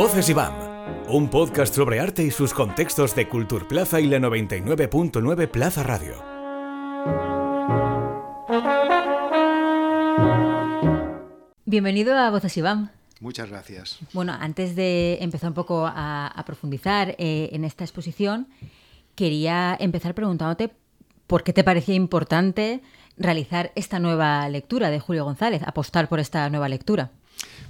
Voces y BAM, un podcast sobre arte y sus contextos de Cultur Plaza y la 99.9 Plaza Radio. Bienvenido a Voces y BAM. Muchas gracias. Bueno, antes de empezar un poco a, profundizar eh, en esta exposición, quería empezar preguntándote por qué te parecía importante realizar esta nueva lectura de Julio González, apostar por esta nueva lectura.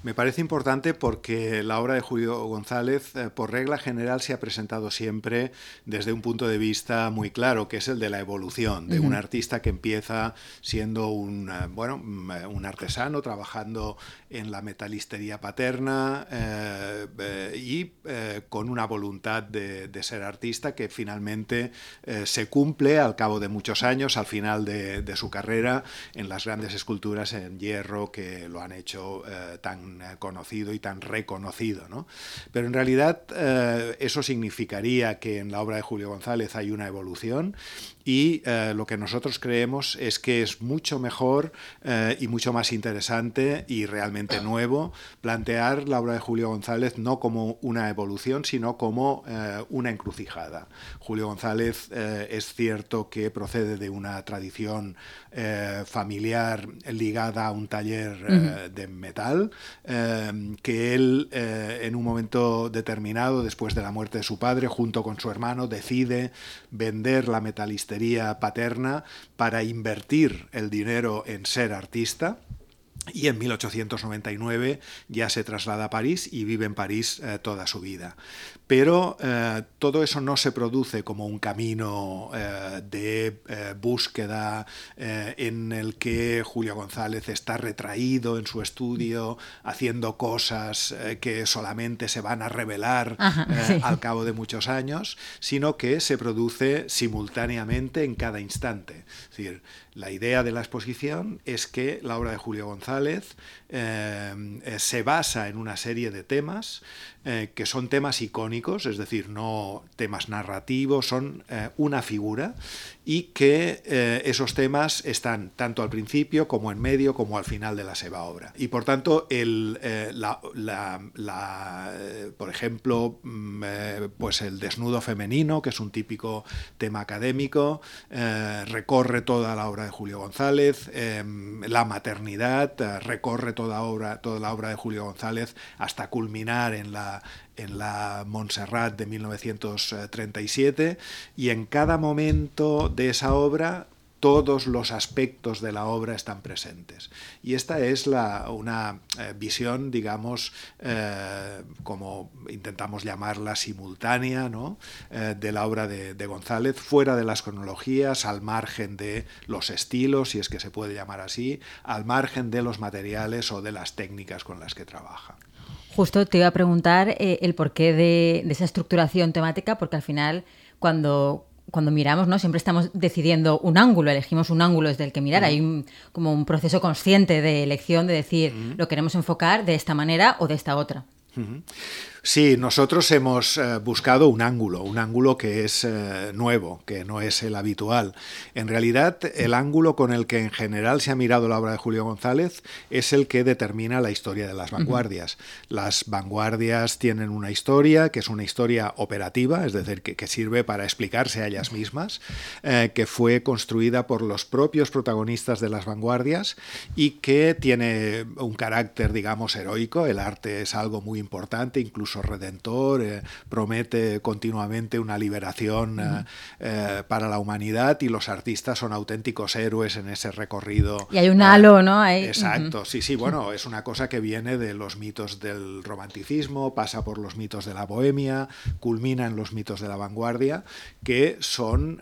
Me parece importante porque la obra de Julio González, eh, por regla general, se ha presentado siempre desde un punto de vista muy claro, que es el de la evolución, de un artista que empieza siendo un, eh, bueno, mm, eh, un artesano, trabajando en la metalistería paterna y con una voluntad de, ser artista que finalmente se cumple al cabo de muchos años, al final de, de, su carrera, en las grandes esculturas en hierro que lo han hecho tan eh, conocido y tan reconocido. ¿no? Pero en realidad eh, eso significaría que en la obra de Julio González hay una evolución y eh, lo que nosotros creemos es que es mucho mejor y mucho más interesante y realmente nuevo plantear la obra de Julio González no como una evolución, sino como una encrucijada. Julio González es cierto que procede de una tradición familiar ligada a un taller de metal, Em, que él eh, en un momento determinado, después de la muerte de su padre, junto con su hermano, decide vender la metalistería paterna para invertir el dinero en ser artista y en 1899 ya se traslada a París y vive en París eh, toda su vida. Pero eh, todo eso no se produce como un camino eh, de búsqueda en el que Julio González está retraído en su estudio, haciendo cosas que solamente se van a revelar al cabo de muchos años, sino que se produce simultáneamente en cada instante. Es decir, la idea de la exposición es que la obra de Julio González eh, eh, se basa en una serie de temas eh, que son temas icónicos, es decir, no temas narrativos, son eh, una figura y que eh, esos temas están tanto al principio como en medio como al final de la seva obra. Y por tanto, el, la, por ejemplo, mm, pues el desnudo femenino, que es un típico tema académico, recorre toda la obra de Julio González, la maternidad, recorre toda, obra, toda la obra de Julio González hasta culminar en la en la Montserrat de 1937 y en cada momento de esa obra todos los aspectos de la obra están presentes. Y esta es la, una eh, visión, digamos, eh, como intentamos llamarla simultánea, ¿no? Eh, de la obra de, de, González, fuera de las cronologías, al margen de los estilos, si es que se puede llamar así, al margen de los materiales o de las técnicas con las que trabaja. Justo te iba a preguntar eh, el porqué de, esa estructuración temática, porque al final, cuando, cuando miramos, ¿no? Siempre estamos decidiendo un ángulo, elegimos un ángulo desde el que mirar. Hay como un proceso consciente de elección de decir, lo queremos enfocar de esta manera o de esta otra. Sí, nosotros hemos eh, buscado un ángulo, un ángulo que es eh, nuevo, que no es el habitual. En realidad, el ángulo con el que en general se ha mirado la obra de Julio González es el que determina la historia de las vanguardias. Las vanguardias tienen una historia, que es una historia operativa, es decir, que, sirve para explicarse a ellas mismas, eh, que fue construida por los propios protagonistas de las vanguardias y que tiene un carácter, digamos, heroico. El arte es algo muy importante, incluso redentor, eh, promete continuamente una liberación eh, eh, para la humanidad y los artistas son auténticos héroes en ese recorrido. Y hay un halo, ¿no? Exacto, sí, sí, bueno, es una cosa que viene de los mitos del romanticismo, pasa por los mitos de la bohemia, culmina en los mitos de la vanguardia, que son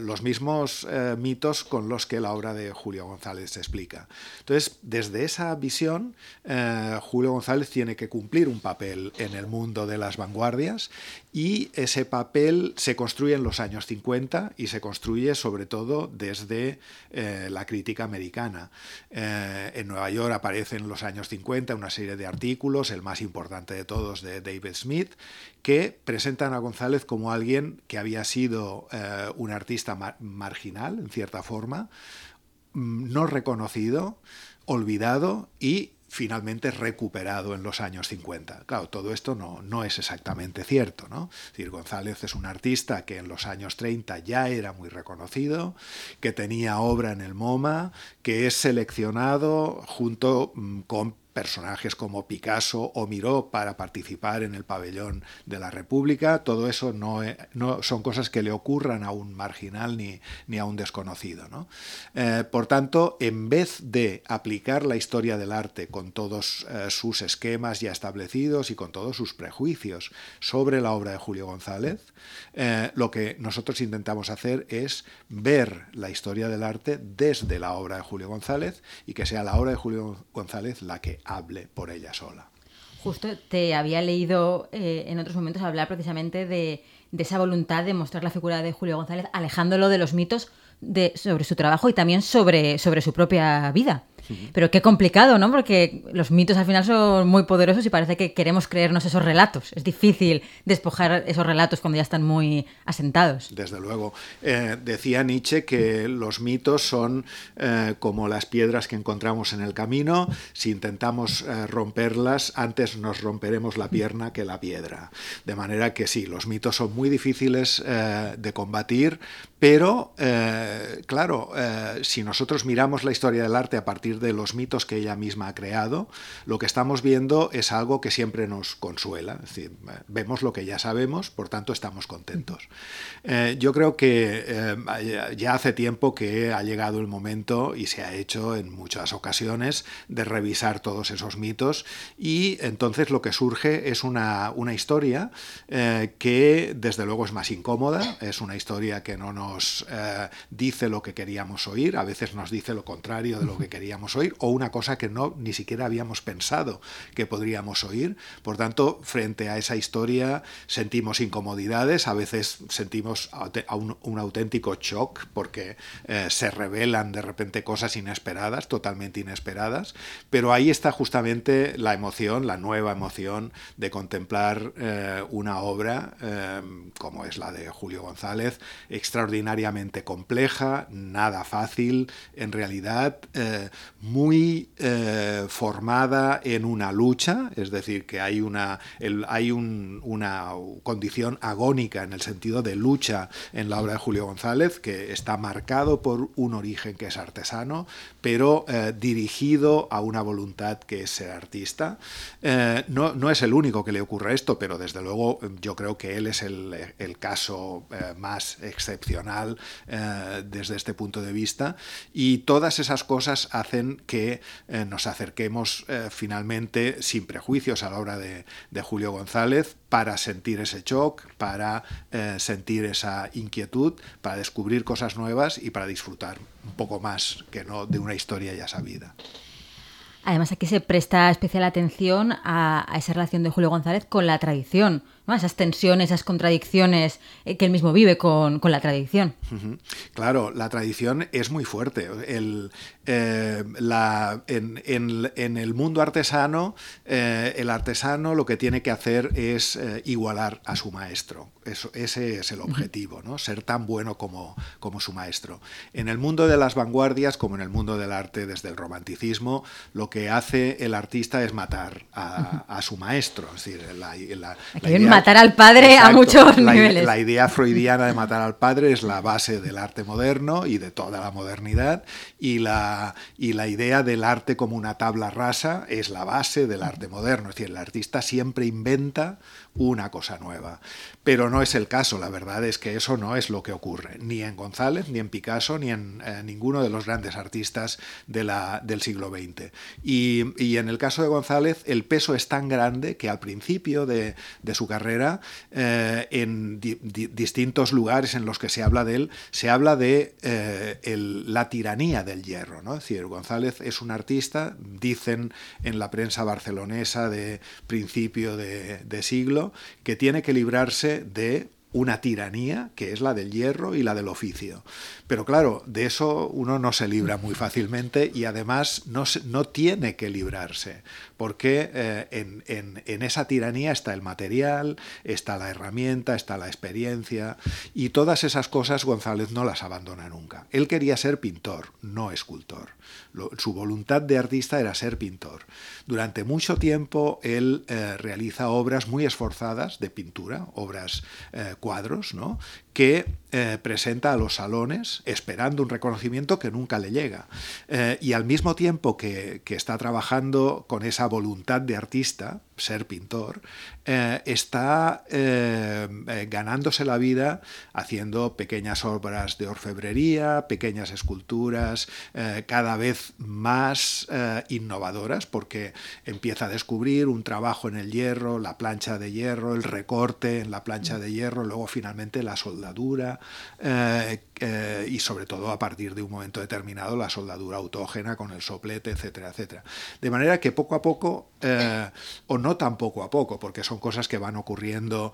los mismos mitos con los que la obra de Julio González se explica. Entonces, desde esa visión, Julio González tiene que cumplir un papel en el mundo de las vanguardias y ese papel se construye en los años 50 y se construye sobre todo desde eh, la crítica americana. Eh, en Nueva York aparece en los años 50 una serie de artículos, el más importante de todos de David Smith, que presentan a González como alguien que había sido eh, un artista marginal, en cierta forma, mm, no reconocido, olvidado y finalmente recuperado en los años 50. Claro, todo esto no, no es exactamente cierto. ¿no? Es González es un artista que en los años 30 ya era muy reconocido, que tenía obra en el MoMA, que es seleccionado junto mm, con personajes como Picasso o Miró para participar en el pabellón de la República. Todo eso no, e, no son cosas que le ocurran a un marginal ni, ni a un desconocido. ¿no? Eh, por tanto, en vez de aplicar la historia del arte con todos eh, sus esquemas ya establecidos y con todos sus prejuicios sobre la obra de Julio González, eh, lo que nosotros intentamos hacer es ver la historia del arte desde la obra de Julio González y que sea la obra de Julio González la que hable por ella sola. Justo te había leído eh, en otros momentos hablar precisamente de, esa voluntad de mostrar la figura de Julio González, alejándolo de los mitos sobre su trabajo y también sobre su propia vida. Pero qué complicado, ¿no? Porque los mitos al final son muy poderosos y parece que queremos creernos esos relatos. Es difícil despojar esos relatos cuando ya están muy asentados. Desde luego. Eh, decía Nietzsche que los mitos son eh, como las piedras que encontramos en el camino. Si intentamos eh, romperlas, antes nos romperemos la pierna que la piedra. De manera que sí, los mitos son muy difíciles de combatir, pero, claro, si nosotros miramos la historia del arte a partir de los mitos que ella misma ha creado, lo que estamos viendo es algo que siempre nos consuela. Es decir, vemos lo que ya sabemos, por tanto estamos contentos. Eh, yo creo que eh, ya hace tiempo que ha llegado el momento y se ha hecho en muchas ocasiones de revisar todos esos mitos y entonces lo que surge es una, una historia eh, que desde luego es más incómoda, es una historia que no nos dice lo que queríamos oír, a veces nos dice lo contrario de lo que queríamos oír o una cosa que no ni siquiera habíamos pensado que podríamos oír. Por tanto, frente a esa historia sentimos incomodidades, a veces sentimos un, auténtico shock porque eh, se revelan de repente cosas inesperadas, totalmente inesperadas, pero ahí está justamente la emoción, la nueva emoción de contemplar eh, una obra eh, como es la de Julio González, extraordinariamente compleja, nada fácil, en realidad muy eh, formada en una lucha, es decir, que hay, una, hay una condición agónica en el sentido de lucha en la obra de Julio González, que está marcado por un origen que es artesano, pero eh, dirigido a una voluntad que es ser artista. Eh, no, no, es el único que le ocurre esto, pero desde luego yo creo que él es el, el caso más excepcional desde este punto de vista, y todas esas cosas hacen que eh, nos acerquemos eh, finalmente sin prejuicios a la obra de, Julio González para sentir ese shock, para eh, sentir esa inquietud, para descubrir cosas nuevas y para disfrutar un poco más que no de una historia ya sabida. Además, aquí se presta especial atención a, esa relación de Julio González con la tradición, ¿no? esas tensiones, esas contradicciones que él mismo vive con, la tradición. Claro, la tradición es muy fuerte. El, eh, la, en, el mundo artesano, eh, el artesano lo que tiene que hacer es eh, igualar a su maestro. Eso, ese es el objetivo, ¿no? ser tan bueno como, como su maestro. En el mundo de las vanguardias, como en el mundo del arte desde el romanticismo, lo que hace el artista es matar a, su maestro. Es decir, la, matar al padre a muchos niveles. La idea freudiana de matar al padre es la base del arte moderno y de toda la modernidad y la y la idea del arte como una tabla rasa es la base del arte moderno. Es decir, el artista siempre inventa una cosa nueva. Pero no es el caso, la verdad es que eso no es lo que ocurre, ni en González, ni en Picasso, ni en eh, ninguno de los grandes artistas del siglo XX. Y, en el caso de González, el peso es tan grande que al principio de, su carrera, eh, en distintos lugares en los que se habla de él, se habla de eh, la tiranía del hierro. ¿no? Es decir, González es un artista, dicen en la prensa barcelonesa de principio de siglo, que tiene que librarse de una tiranía que es la del hierro y la del oficio. Pero claro, de eso uno no se libra muy fácilmente y además no, no tiene que librarse, porque eh, en, esa tiranía está el material, está la herramienta, está la experiencia y todas esas cosas González no las abandona nunca. Él quería ser pintor, no escultor. su voluntad de artista era ser pintor. Durante mucho tiempo él eh, realiza obras muy esforzadas de pintura, obras eh, cuadros, ¿no? Que eh, presenta a los salones esperando un reconocimiento que nunca le llega. Eh, y al mismo tiempo que, está trabajando con esa voluntad de artista, ser pintor, eh, está ganándose la vida haciendo pequeñas obras de orfebrería, pequeñas esculturas, cada vez más innovadoras, porque empieza a descubrir un trabajo en el hierro, la plancha de hierro, el recorte en la plancha de hierro, luego finalmente la soldadura eh, eh, y sobre todo a partir de un momento determinado la soldadura autógena con el soplete, etcétera, etcétera. De manera que poco a poco, eh, o no tan poco a poco, porque son cosas que van ocurriendo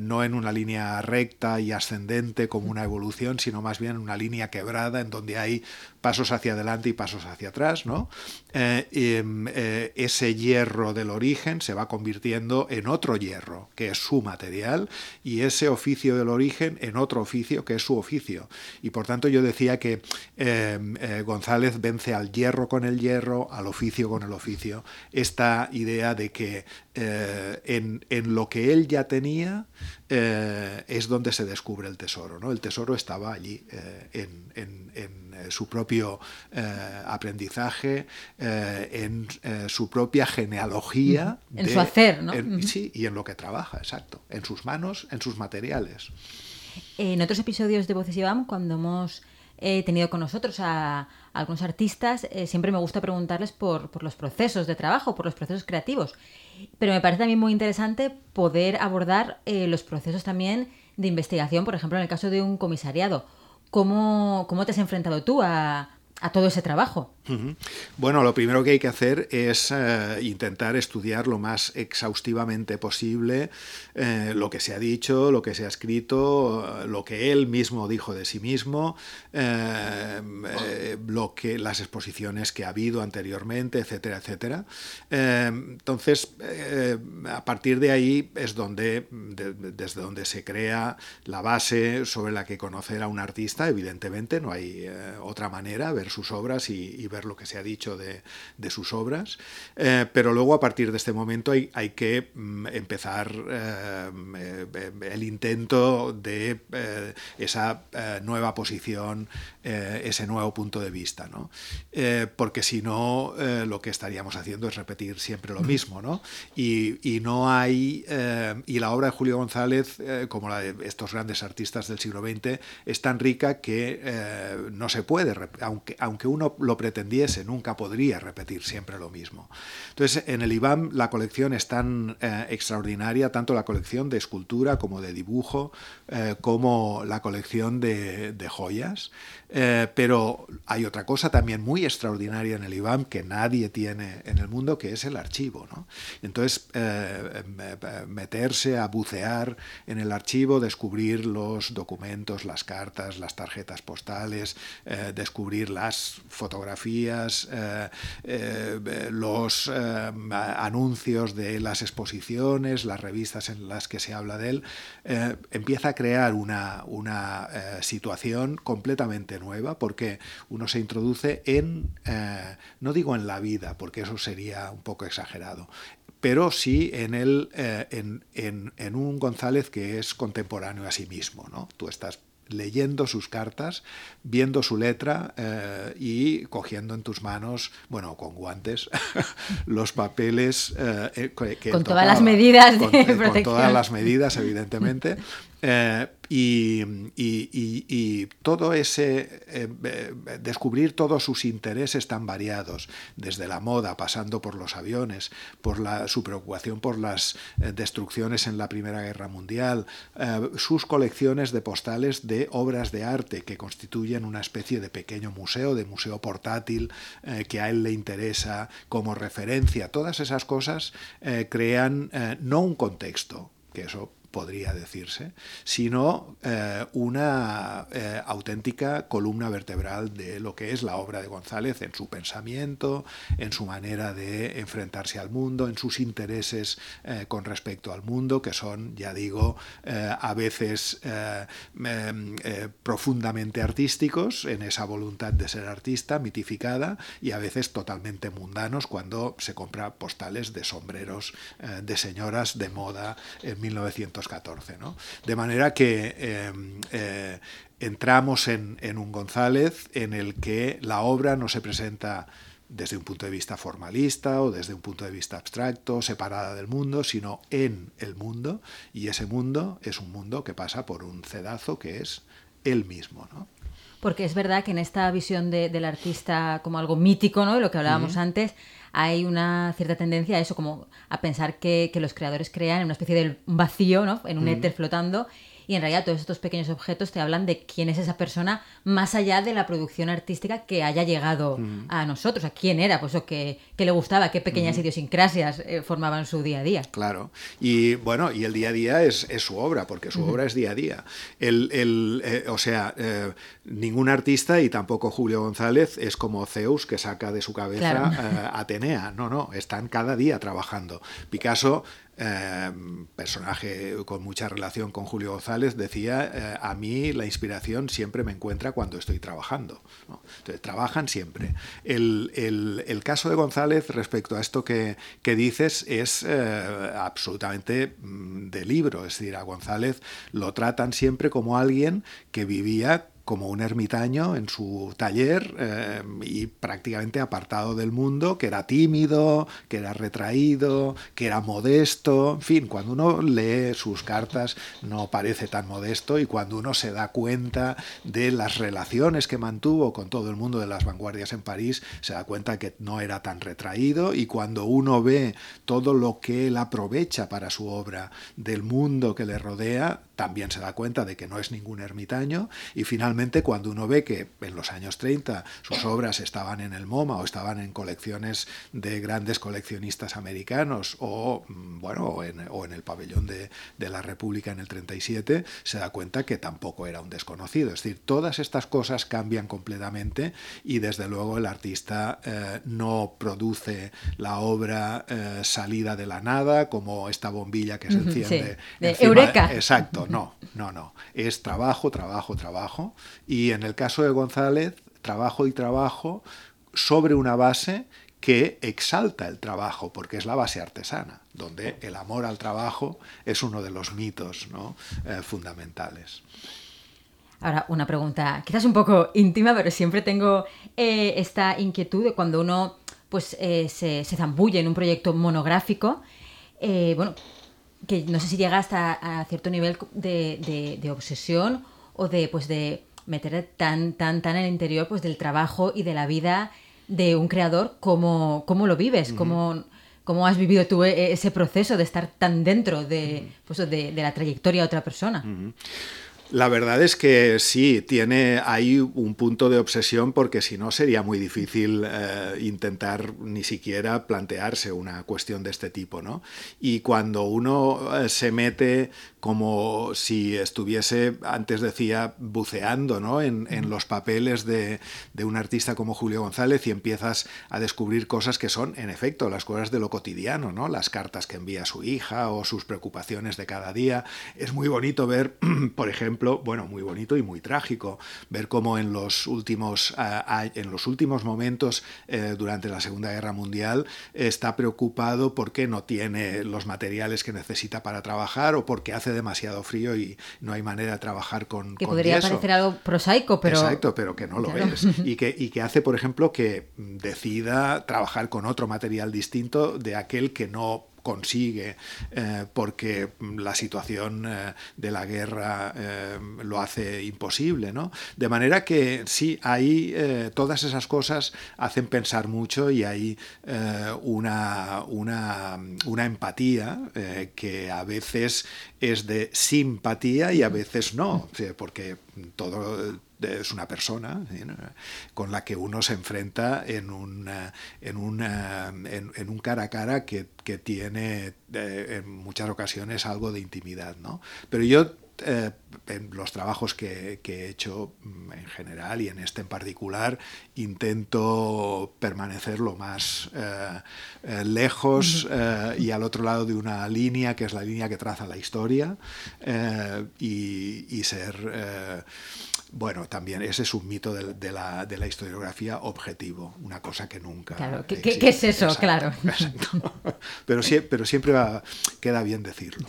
no en una línea recta y ascendente como una evolución, sino más bien en una línea quebrada en donde hay pasos hacia adelante y pasos hacia atrás, ¿no? Em, ese hierro del origen se va convirtiendo en otro hierro, que es su material, y ese oficio del origen en otro oficio que es su oficio. Y por tanto yo decía que eh, eh, González vence al hierro con el hierro, al oficio con el oficio. Esta idea de que eh, en, lo que él ya tenía es donde se descubre el tesoro. ¿no? El tesoro estaba allí en, su propio aprendizaje, en su propia genealogía. En su hacer, ¿no? Sí, y en lo que trabaja, exacto. En sus manos, en sus materiales. En otros episodios de Voces y BAM, cuando hemos eh, tenido con nosotros a, algunos artistas, eh, siempre me gusta preguntarles por, los procesos de trabajo, por los procesos creativos. Pero me parece también muy interesante poder abordar eh, los procesos también de investigación, por ejemplo, en el caso de un comisariado. ¿Cómo, cómo te has enfrentado tú a, a todo ese trabajo? Bueno, lo primero que hay que hacer es eh, intentar estudiar lo más exhaustivamente posible eh, lo que se ha dicho, lo que se ha escrito, lo que él mismo dijo de sí mismo, eh, lo que las exposiciones que ha habido anteriormente, etcétera, etcétera. entonces, a partir de ahí es donde desde donde se crea la base sobre la que conocer a un artista. Evidentemente, no hay otra manera ver sus obras y ver lo que se ha dicho de, sus obras, eh, pero luego a partir de este momento hay, que mm, empezar eh, eh, el intento de esa nueva posición, ese nuevo punto de vista, ¿no? porque si no, lo que estaríamos haciendo es repetir siempre lo mismo, ¿no? Y, y no hay, y la obra de Julio González, como la de estos grandes artistas del siglo XX, es tan rica que no se puede, aunque, aunque uno lo pretende nunca podría repetir siempre lo mismo. Entonces, en el IBAM la colección es tan eh, extraordinaria, tanto la colección de escultura como de dibujo, eh, como la colección de, joyas. Eh, pero hay otra cosa también muy extraordinaria en el IBAM que nadie tiene en el mundo, que es el archivo. Entonces, meterse a bucear en el archivo, descubrir los documentos, las cartas, las tarjetas postales, descubrir las fotografías, eh, eh, los eh, anuncios de las exposiciones, las revistas en las que se habla de él, empieza a crear una, una situación completamente nueva porque uno se introduce en, no digo en la vida, porque eso sería un poco exagerado, pero sí en, el, en, en, en, un González que es contemporáneo a sí mismo. ¿no? Tú estás leyendo sus cartas, viendo su letra eh, y cogiendo en tus manos, bueno, con guantes, los papeles. Eh, eh, con todas las medidas de protección. Con todas las medidas, evidentemente. y, todo ese, descubrir todos sus intereses tan variados, desde la moda, pasando por los aviones, por la, su preocupación por las destrucciones en la Primera Guerra Mundial, sus colecciones de postales de obras de arte que constituyen una especie de pequeño museo, de museo portátil eh, que a él le interesa como referencia. Todas esas cosas eh, crean eh, no un contexto, que eso podría decirse, sino eh, una eh, auténtica columna vertebral de lo que es la obra de González en su pensamiento, en su manera de enfrentarse al mundo, en sus intereses eh, con respecto al mundo, que son, ya digo, a veces em, profundamente artísticos, en esa voluntad de ser artista mitificada, y a veces totalmente mundanos cuando se compra postales de sombreros de señoras de moda en 1900 ¿no? De manera que em, eh, entramos en, un González en el que la obra no se presenta desde un punto de vista formalista o desde un punto de vista abstracto, separada del mundo, sino en el mundo, y ese mundo es un mundo que pasa por un cedazo que es él mismo. ¿no? Porque es verdad que en esta visión del artista como algo mítico, ¿no? De lo que hablábamos antes, hay una cierta tendencia a eso, como a pensar que, los creadores crean en una especie de vacío, ¿no? En un éter flotando y en realidad todos estos pequeños objetos te hablan de quién es esa persona más allá de la producción artística que haya llegado mm. a nosotros, a quién era, pues o qué, le gustaba, qué pequeñas mm. idiosincrasias eh, formaban su día a día. Claro, y bueno, y el día a día es, su obra, porque su obra es día a día. El, eh, o sea, eh, ningún artista y tampoco Julio González es como Zeus que saca de su cabeza Atenea, no, no, están cada día trabajando. Picasso Em, personaje con mucha relación con Julio González, decía, eh, a mí la inspiración siempre me encuentra cuando estoy trabajando. Entonces, trabajan siempre. El, caso de González respecto a esto que, dices es eh, absolutamente mm, de libro, es decir, a González lo tratan siempre como alguien que vivía como un ermitaño en su taller eh, y prácticamente apartado del mundo, que era tímido, que era retraído, que era modesto, en fin, cuando uno lee sus cartas no parece tan modesto y cuando uno se da cuenta de las relaciones que mantuvo con todo el mundo de las vanguardias en París, se da cuenta que no era tan retraído y cuando uno ve todo lo que él aprovecha para su obra del mundo que le rodea, también se da cuenta de que no es ningún ermitaño y finalmente cuando uno ve que en los años 30 sus obras estaban en el MoMA o estaban en colecciones de grandes coleccionistas americanos o, mm, bueno, o en, el pabellón de, la República en el 37, se da cuenta que tampoco era un desconocido. Es decir, todas estas cosas cambian completamente y desde luego el artista eh, no produce la obra eh, salida de la nada como esta bombilla que se enciende. De Eureka. Exacto, no, no, no. Es trabajo, trabajo, trabajo. Y en el caso de González, trabajo y trabajo sobre una base que exalta el trabajo, porque es la base artesana, donde el amor al trabajo es uno de los mitos eh, fundamentales. Ahora, una pregunta quizás un poco íntima, pero siempre tengo eh, esta inquietud de cuando uno pues, eh, se, se, zambulle en un proyecto monográfico. bueno, que no sé si llega hasta a cierto nivel de, obsesión o de, pues de meter tan, tan, tan en el interior pues, del trabajo y de la vida de un creador, cómo, cómo lo vives, cómo, cómo, has vivido tú e, ese proceso de estar tan dentro de, pues, de, la trayectoria de otra persona. La verdad es que sí, tiene ahí un punto de obsesión porque si no sería muy difícil eh, intentar ni siquiera plantearse una cuestión de este tipo, ¿no? Y cuando uno eh, se mete como si estuviese, antes decía, buceando ¿no? en, los papeles de, un artista como Julio González y empiezas a descubrir cosas que son, en efecto, las cosas de lo cotidiano, ¿no? las cartas que envía su hija o sus preocupaciones de cada día. Es muy bonito ver, por ejemplo, bueno, muy bonito y muy trágico, ver cómo en los últimos, en los últimos momentos eh, durante la Segunda Guerra Mundial está preocupado porque no tiene los materiales que necesita para trabajar o porque hace demasiado frío y no hay manera de trabajar con Que podría parecer algo prosaico, pero... Exacto, pero que no lo es. Y que, y que hace, por ejemplo, que decida trabajar con otro material distinto de aquel que no consigue eh, porque la situación eh, de la guerra eh, lo hace imposible, ¿no? De manera que sí, hay todas esas cosas hacen pensar mucho y hay una, una, empatía que a veces es de simpatía y a veces no, porque todo es una persona con la que uno se enfrenta en un, en, en, un cara a cara que, que tiene en muchas ocasiones algo de intimidad. ¿no? Pero yo eh, en los trabajos que, he hecho mm, en general y en este en particular, intento permanecer lo más eh, eh, lejos y al otro lado de una línea, que es la línea que traza la historia, y, ser... Bueno, también ese es un mito de, la, de, la, historiografía objetivo, una cosa que nunca. Claro, ¿qué, es eso? claro. Pero, pero siempre queda bien decirlo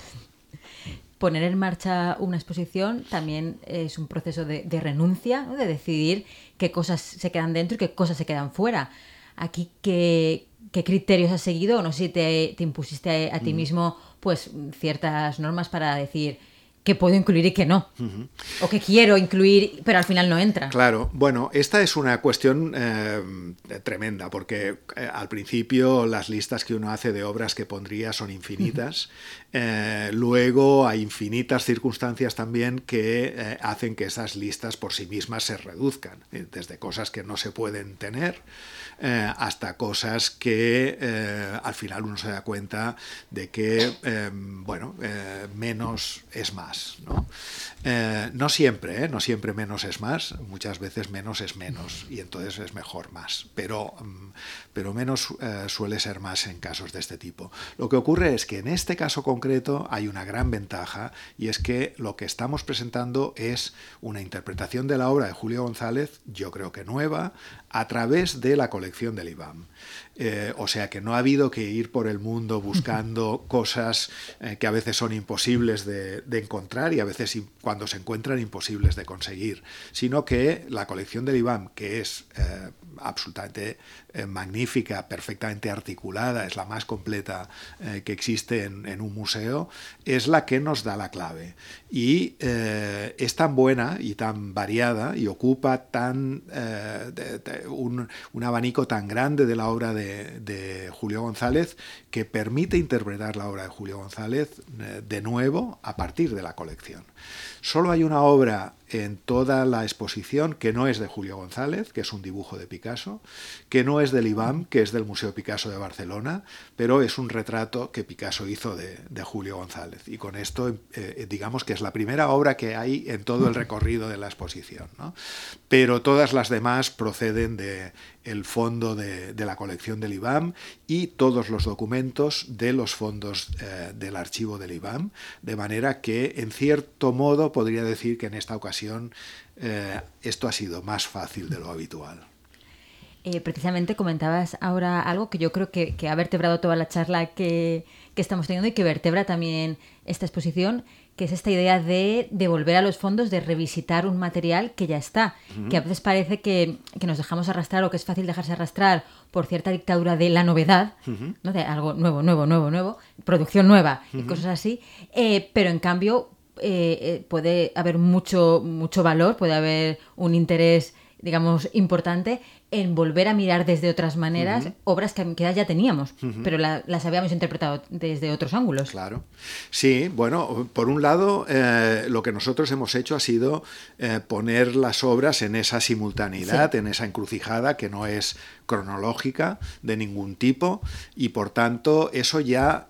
poner en marcha una exposición también es un proceso de, renuncia, de decidir qué cosas se quedan dentro y qué cosas se quedan fuera. Aquí, ¿qué, criterios has seguido? No sé si te, impusiste a, ti mm. mismo pues ciertas normas para decir que puedo incluir y que no. O que quiero incluir, pero al final no entra. Claro, bueno, esta es una cuestión eh, tremenda, porque eh, al principio las listas que uno hace de obras que pondría son infinitas. Eh, luego hay infinitas circunstancias también que hacen que esas listas por sí mismas se reduzcan, desde cosas que no se pueden tener hasta cosas que al final uno se da cuenta de que, bueno, menos es más. ¿no? Eh, no siempre, ¿eh? no siempre menos es más, muchas veces menos es menos y entonces es mejor más, pero, mm, pero menos eh, suele ser más en casos de este tipo. Lo que ocurre es que en este caso concreto hay una gran ventaja y es que lo que estamos presentando es una interpretación de la obra de Julio González, yo creo que nueva, a través de la colección del IBAM. Eh, o sea que no ha habido que ir por el mundo buscando cosas eh, que a veces son imposibles de, encontrar y a veces cuando se encuentran imposibles de conseguir, sino que la colección del IBAM, que es eh, absolutamente magnífica, perfectamente articulada, es la más completa que existe en, un museo, es la que nos da la clave. Y es tan buena y tan variada y ocupa tan un, abanico tan grande de la obra de Julio González que permite interpretar la obra de Julio González eh, de nuevo a partir de la colección. Solo hay una obra en toda la exposición que no es de Julio González, que es un dibujo de Picasso, que no es del IBAM, que es del Museo Picasso de Barcelona, pero es un retrato que Picasso hizo de, Julio González. Y con esto, eh, digamos que es la primera obra que hay en todo el recorrido de la exposición. Pero todas las demás proceden de el fondo de, la colección del IBAM y todos los documentos de los fondos eh, del archivo del IBAM, de manera que, en cierto modo, podría decir que en esta ocasión eh, esto ha sido más fácil de lo habitual. Eh, precisamente comentabas ahora algo que yo creo que, ha vertebrado toda la charla que, estamos teniendo y que vertebra también esta exposición, que es esta idea de devolver a los fondos, de revisitar un material que ya está, que a veces parece que, nos dejamos arrastrar o que es fácil dejarse arrastrar por cierta dictadura de la novedad, ¿no? de algo nuevo, nuevo, nuevo, nuevo, producción nueva y cosas así, eh, pero en cambio eh, eh, puede haber mucho, mucho valor, puede haber un interés, digamos, importante en volver a mirar desde otras maneras obras que, ya teníamos, pero las habíamos interpretado desde otros ángulos. Claro. Sí, bueno, por un lado, eh, lo que nosotros hemos hecho ha sido poner las obras en esa simultaneidad, en esa encrucijada que no es cronológica de ningún tipo y por tanto eso ya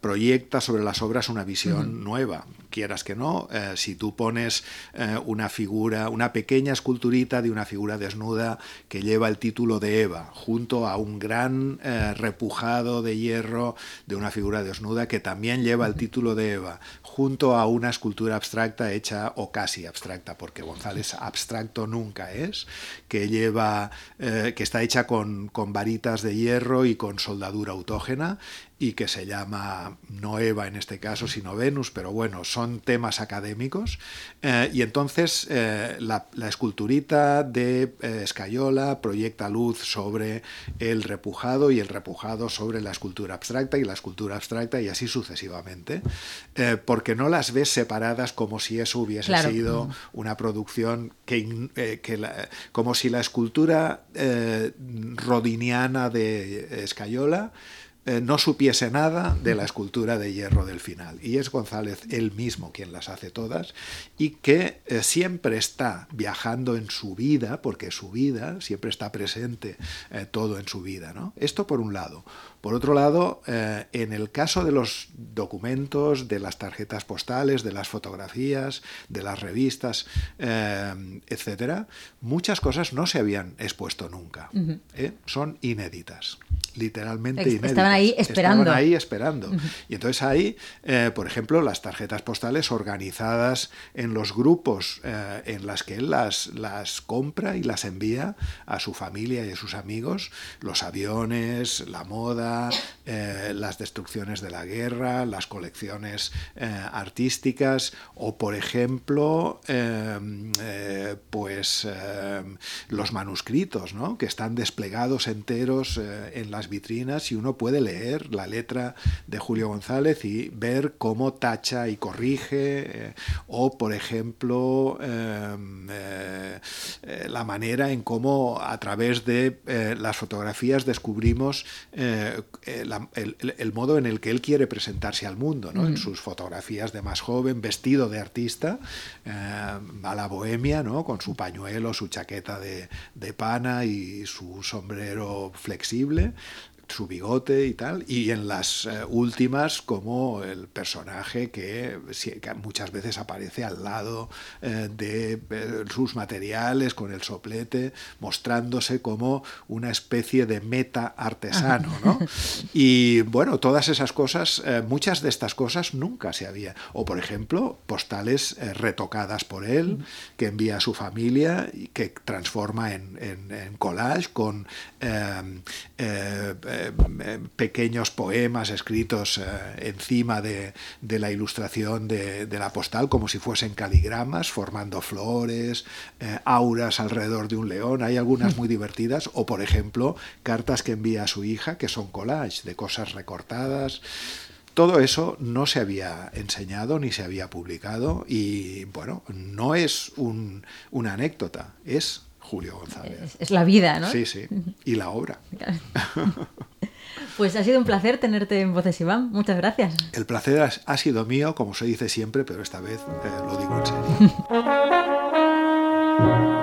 proyecta sobre las obras una visión nueva quieras que no, eh, si tú pones eh, una figura, una pequeña esculturita de una figura desnuda que lleva el título de Eva, junto a un gran eh, repujado de hierro de una figura desnuda que también lleva el título de Eva, junto a una escultura abstracta hecha o casi abstracta, porque González abstracto nunca es, que lleva, que está hecha con, con varitas de hierro y con soldadura autógena y que se llama no Eva en este caso, sino Venus, pero bueno, son temas académicos. Eh, y entonces eh, la, esculturita de eh, Escayola proyecta luz sobre el repujado y el repujado sobre la escultura abstracta y la escultura abstracta y así sucesivamente, porque no las ves separadas como si eso hubiese sido una producción que, como si la escultura rodiniana de Escayola eh, no supiese nada de la escultura de hierro del final. Y es González él mismo quien las hace todas y que eh, siempre está viajando en su vida, porque su vida siempre está presente todo en su vida. ¿no? Esto por un lado. Por otro lado, eh, en el caso de los documentos, de las tarjetas postales, de las fotografías, de las revistas, eh, etcétera, muchas cosas no se habían expuesto nunca. ¿eh? Son inéditas, literalmente inéditas. Estaban ahí esperando. Estaban ahí esperando. Y entonces hay, por ejemplo, las tarjetas postales organizadas en los grupos en las que él las, las compra y las envía a su familia y a sus amigos, los aviones, la moda, eh, las destrucciones de la guerra, las colecciones eh, artísticas o, por ejemplo, em, eh, pues em, los manuscritos, que están desplegados enteros en las vitrinas y uno puede leer la letra de Julio González y ver cómo tacha y corrige, o, por ejemplo, em, la manera en cómo a través de las fotografías descubrimos el, modo en el que él quiere presentarse al mundo, ¿no? en sus fotografías de más joven, vestido de artista, eh, a la bohemia, ¿no? con su pañuelo, su chaqueta de, de pana y su sombrero flexible, su bigote y tal, y en las eh, últimas como el personaje que, muchas veces aparece al lado eh, de eh, sus materiales con el soplete, mostrándose como una especie de meta artesano. ¿no? Y bueno, todas esas cosas, muchas de estas cosas nunca se había. O por ejemplo, postales retocadas por él, que envía a su familia y que transforma en, en collage con eh, pequeños poemas escritos eh, encima de, la ilustración de, la postal, como si fuesen caligramas, formando flores, eh, auras alrededor de un león. Hay algunas muy divertidas, o por ejemplo, cartas que envía a su hija, que son collage de cosas recortadas. Todo eso no se había enseñado ni se había publicado y bueno, no es una anécdota, es Julio González. Es, la vida, ¿no? Sí, sí. Y la obra. Pues ha sido un placer tenerte en Voces Iván. Muchas gracias. El placer ha sido mío, como se dice siempre, pero esta vez eh, lo digo en serio.